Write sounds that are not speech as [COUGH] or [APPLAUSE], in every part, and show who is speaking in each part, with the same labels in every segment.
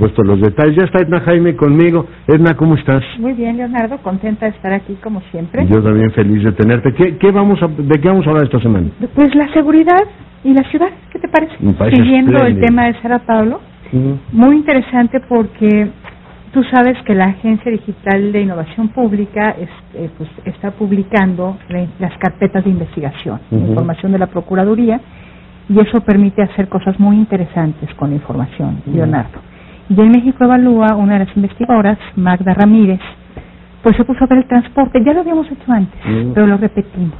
Speaker 1: supuesto los detalles. Ya está Edna Jaime conmigo. Edna, ¿cómo estás?
Speaker 2: Muy bien, Leonardo, contenta de estar aquí como siempre.
Speaker 1: Yo también feliz de tenerte. ¿Qué, qué vamos a, ¿De qué vamos a hablar esta semana?
Speaker 2: Pues la seguridad y la ciudad, ¿qué te parece? Siguiendo el tema de Sara Pablo,
Speaker 1: Ujú.
Speaker 2: muy interesante porque tú sabes que la Agencia Digital de Innovación Pública es- eh, pues, está publicando la- las carpetas de investigación, información de la Procuraduría, y eso permite hacer cosas muy interesantes con la información. Leonardo. Y en México Evalúa, una de las investigadoras, Magda Ramírez, pues se puso a ver el transporte, ya lo habíamos hecho antes, pero lo repetimos.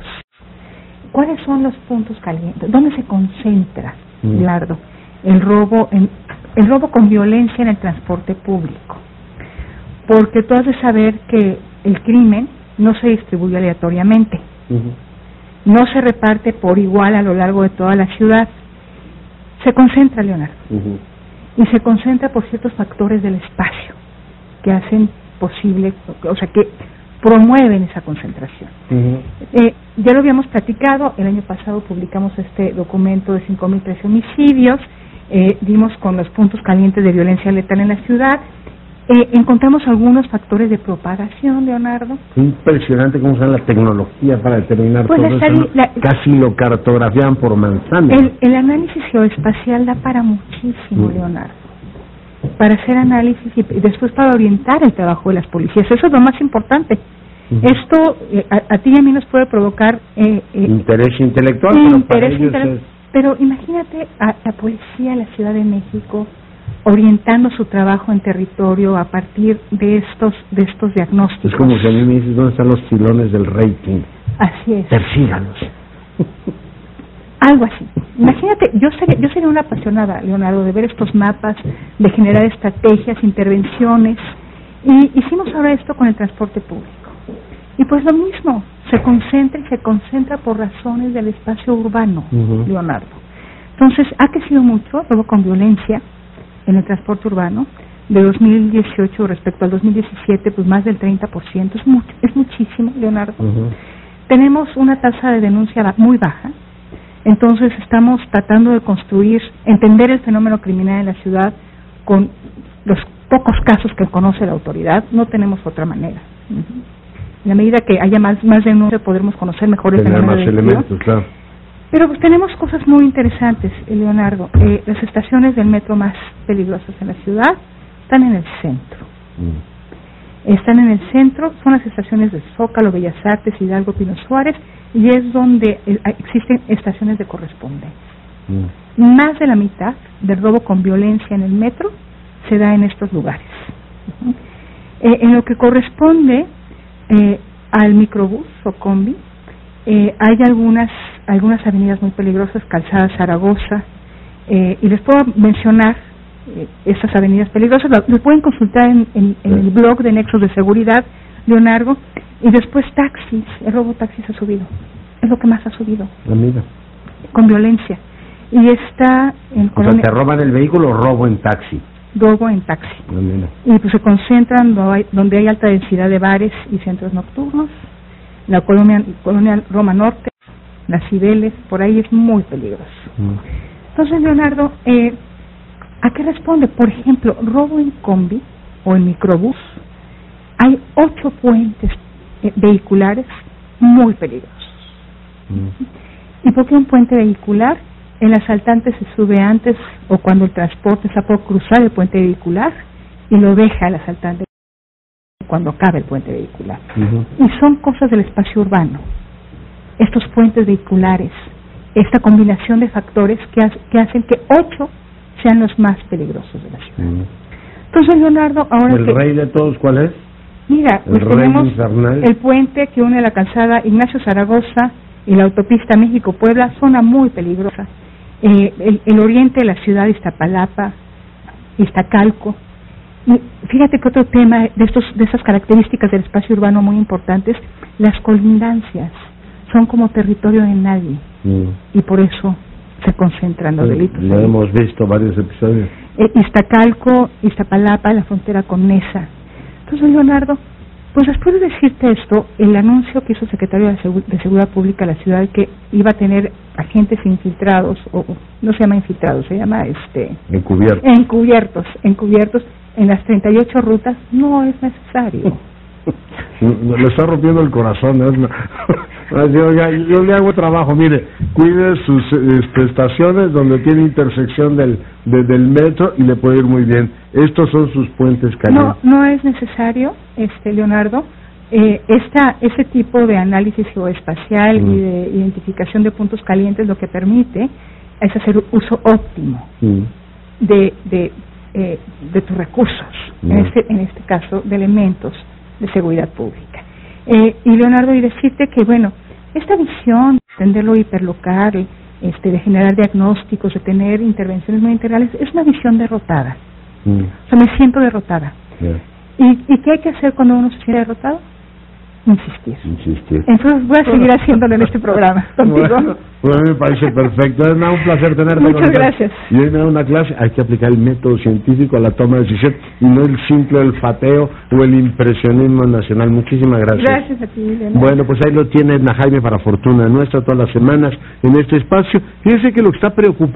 Speaker 2: ¿Cuáles son los puntos calientes? ¿Dónde se concentra. Leonardo, el robo, en, el robo con violencia en el transporte público? Porque tú has de saber que el crimen no se distribuye aleatoriamente, no se reparte por igual a lo largo de toda la ciudad, se concentra, Leonardo. Y se concentra por ciertos factores del espacio que hacen posible, o sea, que promueven esa concentración. Eh, ya lo habíamos platicado, el año pasado publicamos este documento de 5.013 homicidios, eh, dimos con los puntos calientes de violencia letal en la ciudad, eh, encontramos algunos factores de propagación, Leonardo.
Speaker 1: Impresionante cómo usan la tecnología para determinar
Speaker 2: Pues
Speaker 1: todo
Speaker 2: la
Speaker 1: eso. ¿no?
Speaker 2: la-
Speaker 1: Casi lo cartografian por manzana.
Speaker 2: El, el análisis geoespacial da para muchísimo,
Speaker 1: Mm.
Speaker 2: Leonardo. Para hacer análisis y, y después para orientar el trabajo de las policías. Eso es lo más importante.
Speaker 1: Ujú.
Speaker 2: Esto eh, a, a ti y a mí nos puede provocar eh, eh,
Speaker 1: Interés intelectual, pero para
Speaker 2: interés
Speaker 1: ellos
Speaker 2: interes-
Speaker 1: es-
Speaker 2: Pero imagínate a la policía de la Ciudad de México orientando su trabajo en territorio a partir de estos de estos diagnósticos.
Speaker 1: Es como si a mí me dices dónde están los filones del rating.
Speaker 2: Así es.
Speaker 1: Persíganos. [LAUGHS]
Speaker 2: Algo así. Imagínate, yo sería, yo sería una apasionada, Leonardo, de ver estos mapas, de generar estrategias, intervenciones. Y hicimos ahora esto con el transporte público. Y pues lo mismo, se concentra y se concentra por razones del espacio urbano. Leonardo. Entonces, ha crecido mucho, luego con violencia en el transporte urbano. De 2018 respecto al 2017, pues más del 30%, es, mucho, es muchísimo, Leonardo tenemos una tasa de denuncia muy baja, entonces estamos tratando de construir, entender el fenómeno criminal en la ciudad con los pocos casos que conoce la autoridad, no tenemos otra manera. Ujú. En la medida que haya más, más denuncia podremos conocer mejor el
Speaker 1: Tener
Speaker 2: fenómeno
Speaker 1: más elementos, claro.
Speaker 2: Pero pues tenemos cosas muy interesantes, eh, Leonardo. Eh, las estaciones del metro más peligrosas en la ciudad están en el centro.
Speaker 1: Mm.
Speaker 2: Están en el centro, son las estaciones de Zócalo, Bellas Artes, Hidalgo, Pino Suárez, y es donde eh, existen estaciones de correspondencia.
Speaker 1: Mm.
Speaker 2: Más de la mitad del robo con violencia en el metro se da en estos lugares. Eh, en lo que corresponde eh, al microbús o combi, eh, hay algunas algunas avenidas muy peligrosas, Calzada Zaragoza, eh, y les puedo mencionar eh, estas avenidas peligrosas, lo, lo pueden consultar en, en- en el blog de Nexos de Seguridad, Leonardo, y después taxis, el robo taxis ha subido, es lo que más ha subido,
Speaker 1: mira.
Speaker 2: con violencia, y está en
Speaker 1: O sea, te roban el vehículo, robo en taxi.
Speaker 2: robo en taxi.
Speaker 1: Mira.
Speaker 2: y pues se concentran donde hay, donde hay alta densidad de bares y centros nocturnos, la colonia, colonia Roma Norte, las Cibeles, por ahí es muy peligroso.
Speaker 1: Mm.
Speaker 2: Entonces, Leonardo, eh, ¿a qué responde? Por ejemplo, robo en combi o en microbús. Hay ocho puentes eh, vehiculares muy peligrosos.
Speaker 1: Mm.
Speaker 2: ¿Y por qué un puente vehicular? El asaltante se sube antes o cuando el transporte está por cruzar el puente vehicular y lo deja el asaltante cuando acabe el puente vehicular. Y son cosas del espacio urbano. Estos puentes vehiculares, esta combinación de factores que, ha- que hacen que ocho sean los más peligrosos de la ciudad.
Speaker 1: Mm.
Speaker 2: Entonces, Leonardo, ahora
Speaker 1: ¿El
Speaker 2: que...
Speaker 1: rey de todos cuál es?
Speaker 2: Mira,
Speaker 1: El
Speaker 2: pues tenemos
Speaker 1: infernal.
Speaker 2: el puente que une la calzada Ignacio Zaragoza y la autopista México-Puebla, zona muy peligrosa. Eh, el, el oriente de la ciudad, Iztapalapa, Iztacalco. Y fíjate que otro tema de, estos, de esas características del espacio urbano muy importantes, las colindancias son como territorio de nadie
Speaker 1: Mm.
Speaker 2: y por eso se concentran los delitos.
Speaker 1: Lo
Speaker 2: ahí.
Speaker 1: hemos visto varios episodios.
Speaker 2: Eh, Iztacalco, Iztapalapa, la frontera con Nesa. Entonces, Leonardo, Pues después de decirte esto, el anuncio que hizo el secretario de, Seguridad Pública de la ciudad que iba a tener agentes infiltrados, o no se llama infiltrados, se llama este...
Speaker 1: Encubiertos.
Speaker 2: Encubiertos, encubiertos en las 38 rutas, no es necesario. [LAUGHS]
Speaker 1: Le está rompiendo el corazón. [LAUGHS] yo, le hago trabajo. Mire, cuide sus este, estaciones donde tiene intersección del, del metro y le puede ir muy bien. Estos son sus puentes
Speaker 2: calientes. No, no es necesario, este Leonardo. Eh, esta, ese tipo de análisis geoespacial y mm. de identificación de puntos calientes lo que permite es hacer uso óptimo mm. de, de, eh, de tus recursos, en, mm. este, en este caso de elementos de seguridad pública. Eh, y Leonardo, y decirte que, bueno, esta visión de entenderlo hiperlocal, este, de generar diagnósticos, de tener intervenciones muy integrales, es una visión derrotada. Mm. O sea, me siento derrotada. ¿Y, ¿Y qué hay que hacer cuando uno se siente derrotado? Insistir.
Speaker 1: Insistir.
Speaker 2: Entonces voy a seguir haciéndolo en este programa contigo. [LAUGHS]
Speaker 1: Bueno, pues a mí me parece perfecto. Es un placer tenerte.
Speaker 2: Muchas gracias.
Speaker 1: Y hoy me da una clase, hay que aplicar el método científico a la toma de decisión y no el simple olfateo o el impresionismo nacional. Muchísimas gracias.
Speaker 2: Gracias a ti,
Speaker 1: Bueno, pues ahí lo tiene Edna Jaime para fortuna nuestra todas las semanas en este espacio. Fíjense que lo que está preocupando